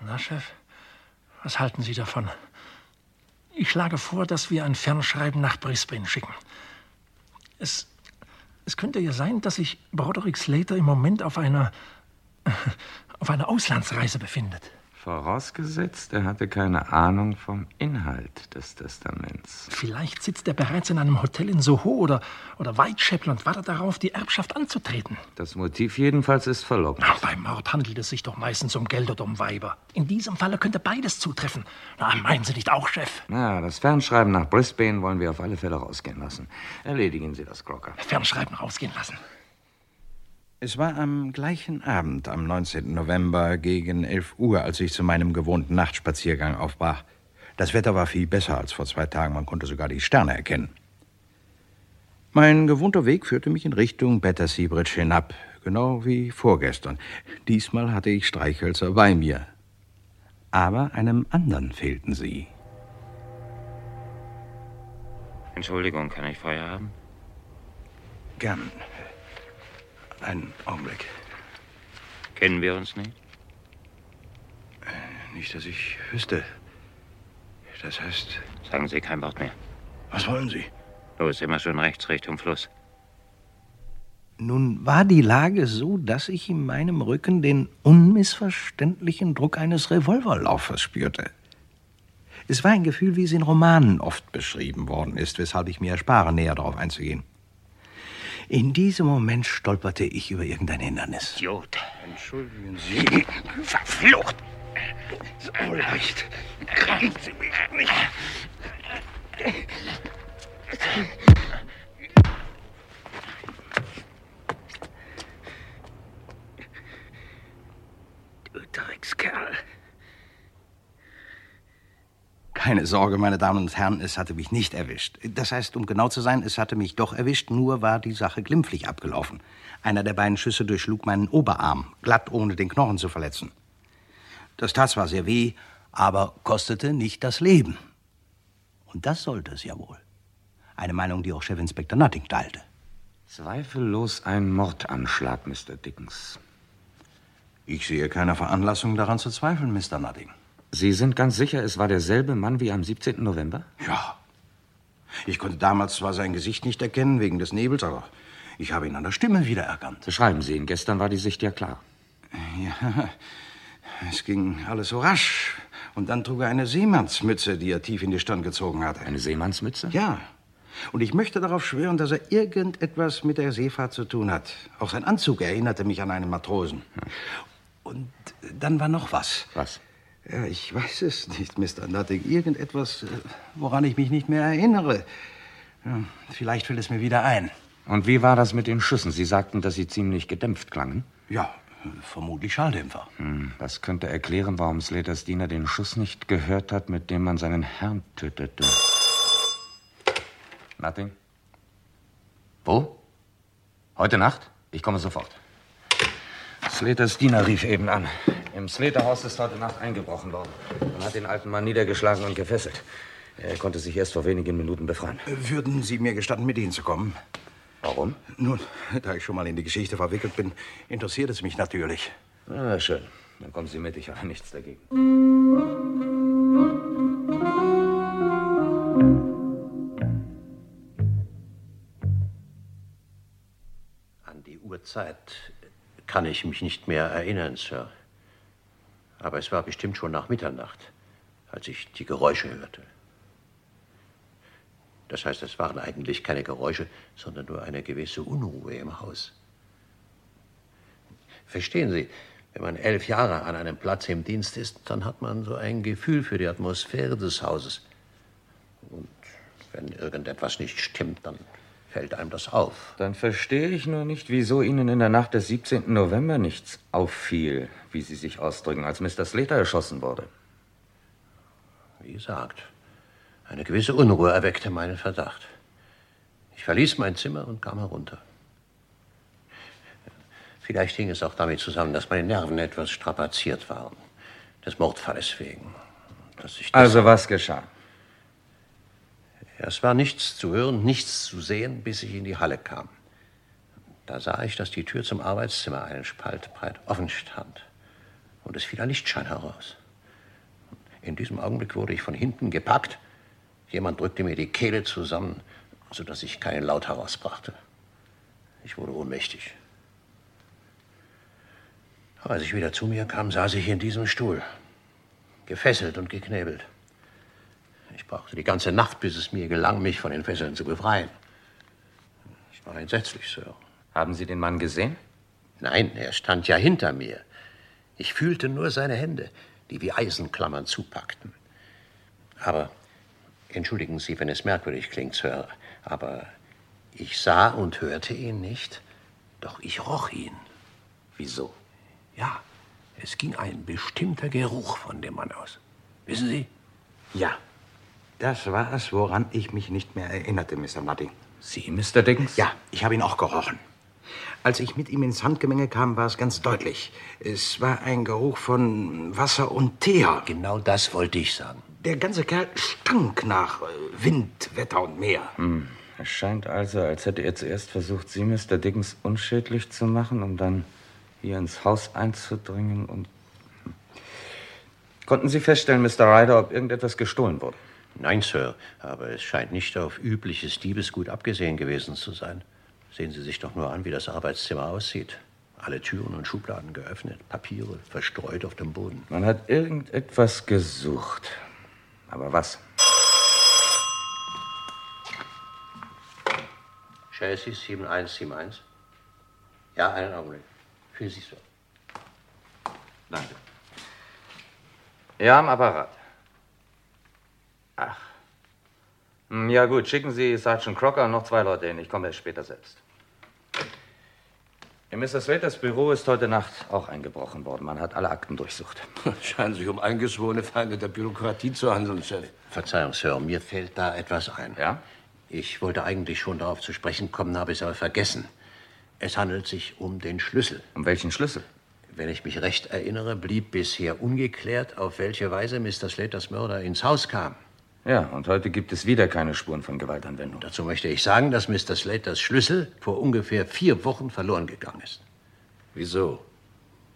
Na, Chef, was halten Sie davon? Ich schlage vor, dass wir ein Fernschreiben nach Brisbane schicken. Es, es könnte ja sein, dass sich Broderick Slater im Moment auf einer, auf einer Auslandsreise befindet. Vorausgesetzt, er hatte keine Ahnung vom Inhalt des Testaments. Vielleicht sitzt er bereits in einem Hotel in Soho oder, oder Whitechapel und wartet darauf, die Erbschaft anzutreten. Das Motiv jedenfalls ist verlockend. Ach, beim Mord handelt es sich doch meistens um Geld oder um Weiber. In diesem Falle könnte beides zutreffen. Na, meinen Sie nicht auch, Chef? Na, das Fernschreiben nach Brisbane wollen wir auf alle Fälle rausgehen lassen. Erledigen Sie das, Crocker. Fernschreiben rausgehen lassen. Es war am gleichen Abend, am 19. November gegen 11 Uhr, als ich zu meinem gewohnten Nachtspaziergang aufbrach. Das Wetter war viel besser als vor zwei Tagen, man konnte sogar die Sterne erkennen. Mein gewohnter Weg führte mich in Richtung Battersea Bridge hinab, genau wie vorgestern. Diesmal hatte ich Streichhölzer bei mir. Aber einem anderen fehlten sie. Entschuldigung, kann ich Feuer haben? Gern. Einen Augenblick. Kennen wir uns nicht? Nicht, dass ich wüsste. Das heißt. Sagen Sie kein Wort mehr. Was wollen Sie? Los, immer schön rechts Richtung Fluss. Nun war die Lage so, dass ich in meinem Rücken den unmissverständlichen Druck eines Revolverlaufers spürte. Es war ein Gefühl, wie es in Romanen oft beschrieben worden ist, weshalb ich mir erspare, näher darauf einzugehen. In diesem Moment stolperte ich über irgendein Hindernis. Idiot. Entschuldigen Sie. Verflucht! So leicht kriegen Sie mich nicht. Keine Sorge, meine Damen und Herren, es hatte mich nicht erwischt. Das heißt, um genau zu sein, es hatte mich doch erwischt, nur war die Sache glimpflich abgelaufen. Einer der beiden Schüsse durchschlug meinen Oberarm, glatt ohne den Knochen zu verletzen. Das tat zwar sehr weh, aber kostete nicht das Leben. Und das sollte es ja wohl. Eine Meinung, die auch Chefinspektor Nutting teilte. Zweifellos ein Mordanschlag, Mr. Dickens. Ich sehe keine Veranlassung daran zu zweifeln, Mr. Nutting. Sie sind ganz sicher, es war derselbe Mann wie am 17. November? Ja. Ich konnte damals zwar sein Gesicht nicht erkennen wegen des Nebels, aber ich habe ihn an der Stimme wiedererkannt. Beschreiben Sie ihn. Gestern war die Sicht ja klar. Ja, es ging alles so rasch. Und dann trug er eine Seemannsmütze, die er tief in die Stirn gezogen hatte. Eine Seemannsmütze? Ja. Und ich möchte darauf schwören, dass er irgendetwas mit der Seefahrt zu tun hat. Auch sein Anzug erinnerte mich an einen Matrosen. Und dann war noch was. Was? Ja, ich weiß es nicht, Mr. Nutting. Irgendetwas, äh, woran ich mich nicht mehr erinnere. Ja, vielleicht fällt es mir wieder ein. Und wie war das mit den Schüssen? Sie sagten, dass sie ziemlich gedämpft klangen. Ja, vermutlich Schalldämpfer. Hm, das könnte erklären, warum Slaters Diener den Schuss nicht gehört hat, mit dem man seinen Herrn tötete. Nothing? Wo? Heute Nacht? Ich komme sofort. Slaters Diener rief eben an. Im Slaterhaus ist heute Nacht eingebrochen worden. Man hat den alten Mann niedergeschlagen und gefesselt. Er konnte sich erst vor wenigen Minuten befreien. Würden Sie mir gestatten, mit Ihnen zu kommen? Warum? Nun, da ich schon mal in die Geschichte verwickelt bin, interessiert es mich natürlich. Na, schön. Dann kommen Sie mit. Ich habe nichts dagegen. An die Uhrzeit kann ich mich nicht mehr erinnern, Sir. Aber es war bestimmt schon nach Mitternacht, als ich die Geräusche hörte. Das heißt, es waren eigentlich keine Geräusche, sondern nur eine gewisse Unruhe im Haus. Verstehen Sie, wenn man elf Jahre an einem Platz im Dienst ist, dann hat man so ein Gefühl für die Atmosphäre des Hauses. Und wenn irgendetwas nicht stimmt, dann fällt einem das auf. Dann verstehe ich nur nicht, wieso Ihnen in der Nacht des 17. November nichts auffiel, wie Sie sich ausdrücken, als Mr. Slater erschossen wurde. Wie gesagt, eine gewisse Unruhe erweckte meinen Verdacht. Ich verließ mein Zimmer und kam herunter. Vielleicht hing es auch damit zusammen, dass meine Nerven etwas strapaziert waren. Des Mordfalles wegen. Also was geschah? Es war nichts zu hören, nichts zu sehen, bis ich in die Halle kam. Da sah ich, dass die Tür zum Arbeitszimmer einen Spalt breit offen stand. Und es fiel ein Lichtschein heraus. In diesem Augenblick wurde ich von hinten gepackt. Jemand drückte mir die Kehle zusammen, sodass ich keinen Laut herausbrachte. Ich wurde ohnmächtig. Als ich wieder zu mir kam, saß ich in diesem Stuhl, gefesselt und geknebelt. Ich brauchte die ganze Nacht, bis es mir gelang, mich von den Fesseln zu befreien. Ich war entsetzlich, Sir. Haben Sie den Mann gesehen? Nein, er stand ja hinter mir. Ich fühlte nur seine Hände, die wie Eisenklammern zupackten. Aber, entschuldigen Sie, wenn es merkwürdig klingt, Sir, aber ich sah und hörte ihn nicht, doch ich roch ihn. Wieso? Ja, es ging ein bestimmter Geruch von dem Mann aus. Wissen Sie? Ja, das war es, woran ich mich nicht mehr erinnerte, Mr. Nutting. Sie, Mr. Dickens? Ja, ich habe ihn auch gerochen. Als ich mit ihm ins Handgemenge kam, war es ganz deutlich. Es war ein Geruch von Wasser und Teer. Genau das wollte ich sagen. Der ganze Kerl stank nach äh, Wind, Wetter und Meer. Hm. Es scheint also, als hätte er zuerst versucht, Sie, Mr. Dickens, unschädlich zu machen, um dann hier ins Haus einzudringen und... Konnten Sie feststellen, Mr. Ryder, ob irgendetwas gestohlen wurde? Nein, Sir, aber es scheint nicht auf übliches Diebesgut abgesehen gewesen zu sein. Sehen Sie sich doch nur an, wie das Arbeitszimmer aussieht. Alle Türen und Schubladen geöffnet, Papiere verstreut auf dem Boden. Man hat irgendetwas gesucht. Aber was? Chassis 7171. Ja, einen Augenblick. Für Sie, Sir. Danke. Ja, am Apparat. Ach. Hm, Ja, gut, schicken Sie Sergeant Crocker und noch zwei Leute hin. Ich komme erst später selbst. In Mr. Slaters Büro ist heute Nacht auch eingebrochen worden. Man hat alle Akten durchsucht. Scheinen sich um eingeschworene Feinde der Bürokratie zu handeln, Chef. Verzeihung, Sir, mir fällt da etwas ein. Ja? Ich wollte eigentlich schon darauf zu sprechen kommen, habe es aber vergessen. Es handelt sich um den Schlüssel. Um welchen Schlüssel? Wenn ich mich recht erinnere, blieb bisher ungeklärt, auf welche Weise Mr. Slaters Mörder ins Haus kam. Ja, und heute gibt es wieder keine Spuren von Gewaltanwendung. Dazu möchte ich sagen, dass Mr. Slaters Schlüssel vor ungefähr vier Wochen verloren gegangen ist. Wieso?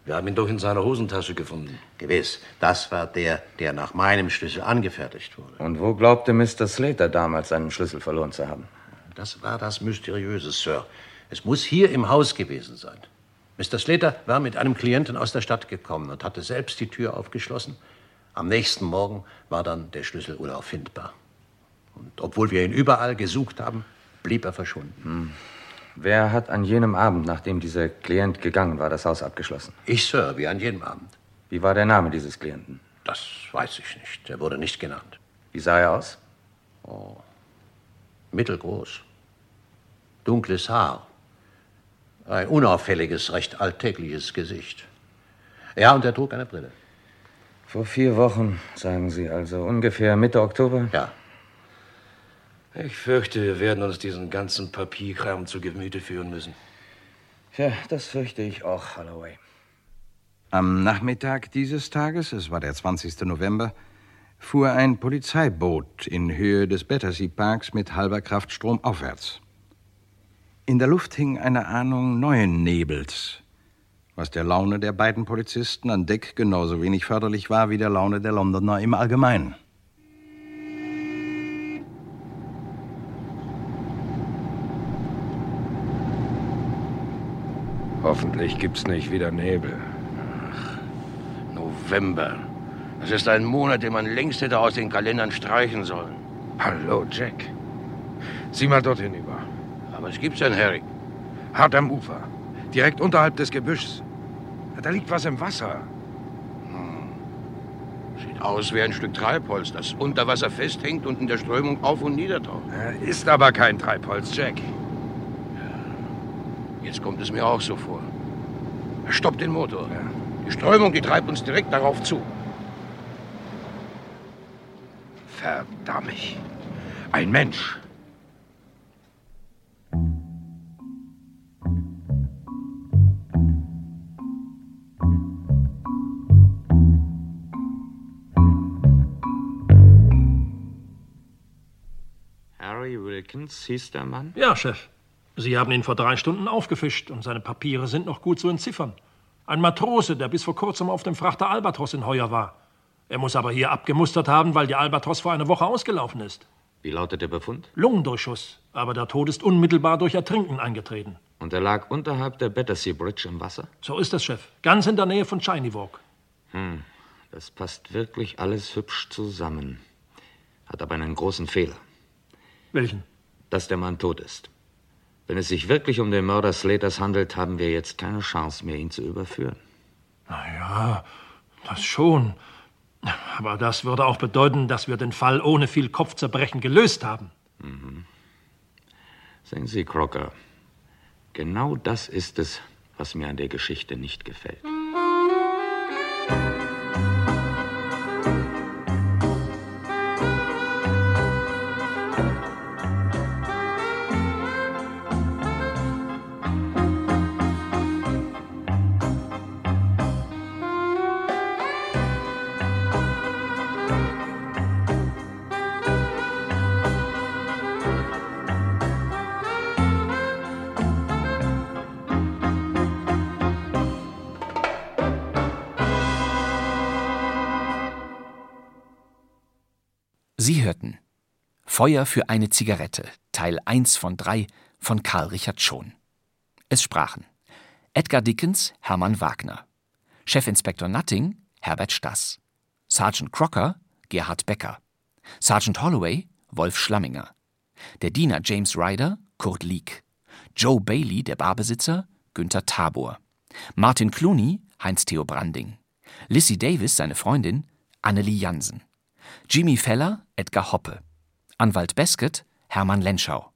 Wir haben ihn doch in seiner Hosentasche gefunden. Gewiss, das war der, der nach meinem Schlüssel angefertigt wurde. Und wo glaubte Mr. Slater damals seinen Schlüssel verloren zu haben? Das war das Mysteriöse, Sir. Es muss hier im Haus gewesen sein. Mr. Slater war mit einem Klienten aus der Stadt gekommen und hatte selbst die Tür aufgeschlossen. Am nächsten Morgen war dann der Schlüssel unauffindbar. Und obwohl wir ihn überall gesucht haben, blieb er verschwunden. Hm. Wer hat an jenem Abend, nachdem dieser Klient gegangen war, das Haus abgeschlossen? Ich, Sir, wie an jedem Abend. Wie war der Name dieses Klienten? Das weiß ich nicht. Er wurde nicht genannt. Wie sah er aus? Oh. Mittelgroß. Dunkles Haar. Ein unauffälliges, recht alltägliches Gesicht. Ja, und er trug eine Brille. Vor vier Wochen, sagen Sie also, ungefähr Mitte Oktober? Ja. Ich fürchte, wir werden uns diesen ganzen Papierkram zu Gemüte führen müssen. Ja, das fürchte ich auch, Holloway. Am Nachmittag dieses Tages, es war der 20. November, fuhr ein Polizeiboot in Höhe des Battersea Parks mit halber Kraft stromaufwärts. In der Luft hing eine Ahnung neuen Nebels, was der Laune der beiden Polizisten an Deck genauso wenig förderlich war wie der Laune der Londoner im Allgemeinen. Hoffentlich gibt's nicht wieder Nebel. Ach, November. Das ist ein Monat, den man längst hätte aus den Kalendern streichen sollen. Hallo, Jack. Sieh mal dort hinüber. Aber was gibt's denn, Harry? Hart am Ufer. Direkt unterhalb des Gebüschs. Da liegt was im Wasser. Hm. Sieht aus wie ein Stück Treibholz, das unter Wasser festhängt und in der Strömung auf und nieder taucht. Ist aber kein Treibholz, Jack. Jetzt kommt es mir auch so vor. Stopp den Motor. Die Strömung, die treibt uns direkt darauf zu. Verdammt. Ein Mensch. Wilkins hieß der Mann? Ja, Chef. Sie haben ihn vor drei Stunden aufgefischt und seine Papiere sind noch gut zu entziffern. Ein Matrose, der bis vor kurzem auf dem Frachter Albatros in Heuer war. Er muss aber hier abgemustert haben, weil die Albatros vor einer Woche ausgelaufen ist. Wie lautet der Befund? Lungendurchschuss, aber der Tod ist unmittelbar durch Ertrinken eingetreten. Und er lag unterhalb der Battersea Bridge im Wasser? So ist es, Chef. Ganz in der Nähe von Shiny Walk. Hm, das passt wirklich alles hübsch zusammen. Hat aber einen großen Fehler. Welchen? Dass der Mann tot ist. Wenn es sich wirklich um den Mörder Slaters handelt, haben wir jetzt keine Chance mehr, ihn zu überführen. Na ja, das schon. Aber das würde auch bedeuten, dass wir den Fall ohne viel Kopfzerbrechen gelöst haben. Mhm. Sehen Sie, Crocker, genau das ist es, was mir an der Geschichte nicht gefällt. Feuer für eine Zigarette, Teil 1 von 3 von Karl Richard Schon. Es sprachen Edgar Dickens, Hermann Wagner, Chefinspektor Nutting, Herbert Stass, Sergeant Crocker, Gerhard Becker, Sergeant Holloway, Wolf Schlamminger, der Diener James Ryder, Kurt Lieck, Joe Bailey, der Barbesitzer, Günther Tabor, Martin Clooney, Heinz-Theo Branding, Lissy Davis, seine Freundin, Annelie Jansen, Jimmy Feller, Edgar Hoppe, Anwalt Beskett, Hermann Lenschau.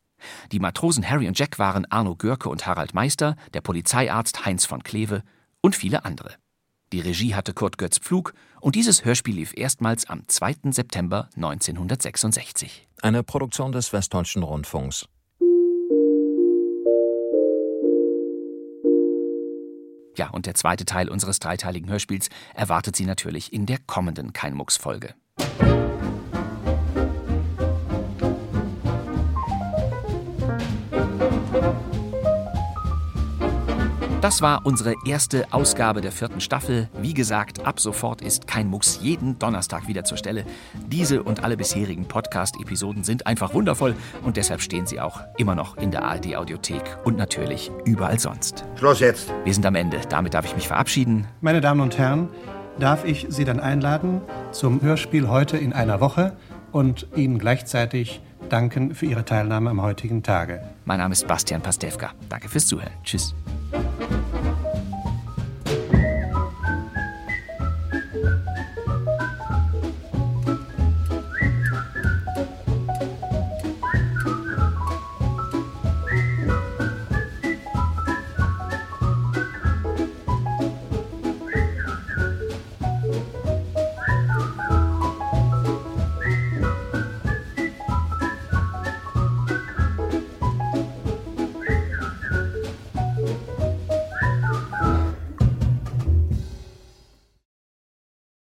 Die Matrosen Harry und Jack waren Arno Görke und Harald Meister, der Polizeiarzt Heinz von Kleve und viele andere. Die Regie hatte Kurt Götz Pflug und dieses Hörspiel lief erstmals am 2. September 1966. Eine Produktion des Westdeutschen Rundfunks. Ja, und der zweite Teil unseres dreiteiligen Hörspiels erwartet Sie natürlich in der kommenden Keinmucks-Folge. Das war unsere erste Ausgabe der vierten Staffel. Wie gesagt, ab sofort ist kein Mucks jeden Donnerstag wieder zur Stelle. Diese und alle bisherigen Podcast-Episoden sind einfach wundervoll und deshalb stehen sie auch immer noch in der ARD-Audiothek und natürlich überall sonst. Schluss jetzt. Wir sind am Ende. Damit darf ich mich verabschieden. Meine Damen und Herren, darf ich Sie dann einladen zum Hörspiel heute in einer Woche und Ihnen gleichzeitig danken für Ihre Teilnahme am heutigen Tage. Mein Name ist Bastian Pastewka. Danke fürs Zuhören. Tschüss.